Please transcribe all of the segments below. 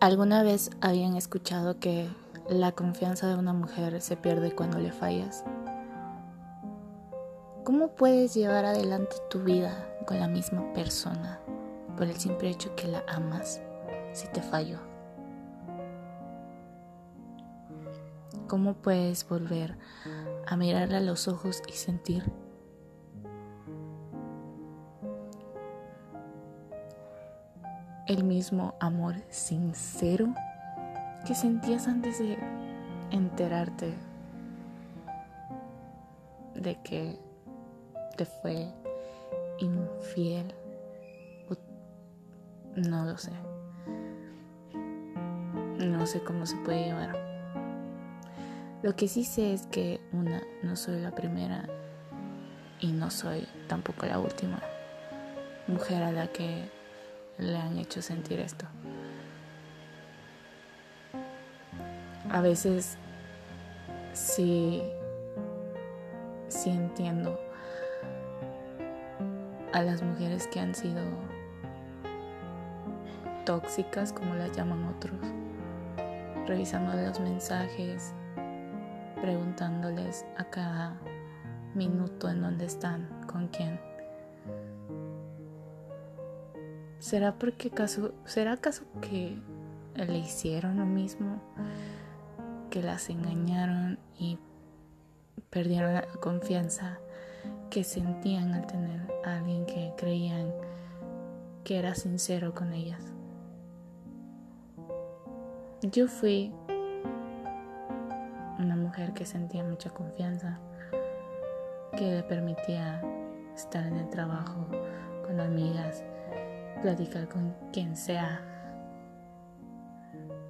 ¿Alguna vez habían escuchado que la confianza de una mujer se pierde cuando le fallas? ¿Cómo puedes llevar adelante tu vida con la misma persona por el simple hecho que la amas si te falló? ¿Cómo puedes volver a mirarla a los ojos y sentir el mismo amor sincero que sentías antes de enterarte de que te fue infiel. No lo sé. No sé cómo se puede llevar. Lo que sí sé es que una, no soy la primera y no soy tampoco la última mujer a la que le han hecho sentir esto. A veces sí, sí entiendo a las mujeres que han sido tóxicas, como las llaman otros, revisando los mensajes, preguntándoles a cada minuto en dónde están, con quién. ¿Será porque acaso, será acaso que le hicieron lo mismo? Que las engañaron y perdieron la confianza que sentían al tener a alguien que creían que era sincero con ellas. Yo fui una mujer que sentía mucha confianza, que le permitía estar en el trabajo con amigas, platicar con quien sea,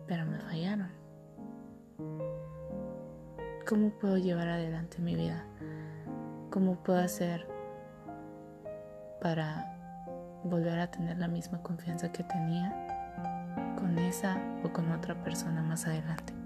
pero me fallaron. ¿Cómo puedo llevar adelante mi vida? ¿Cómo puedo hacer para volver a tener la misma confianza que tenía con esa o con otra persona más adelante?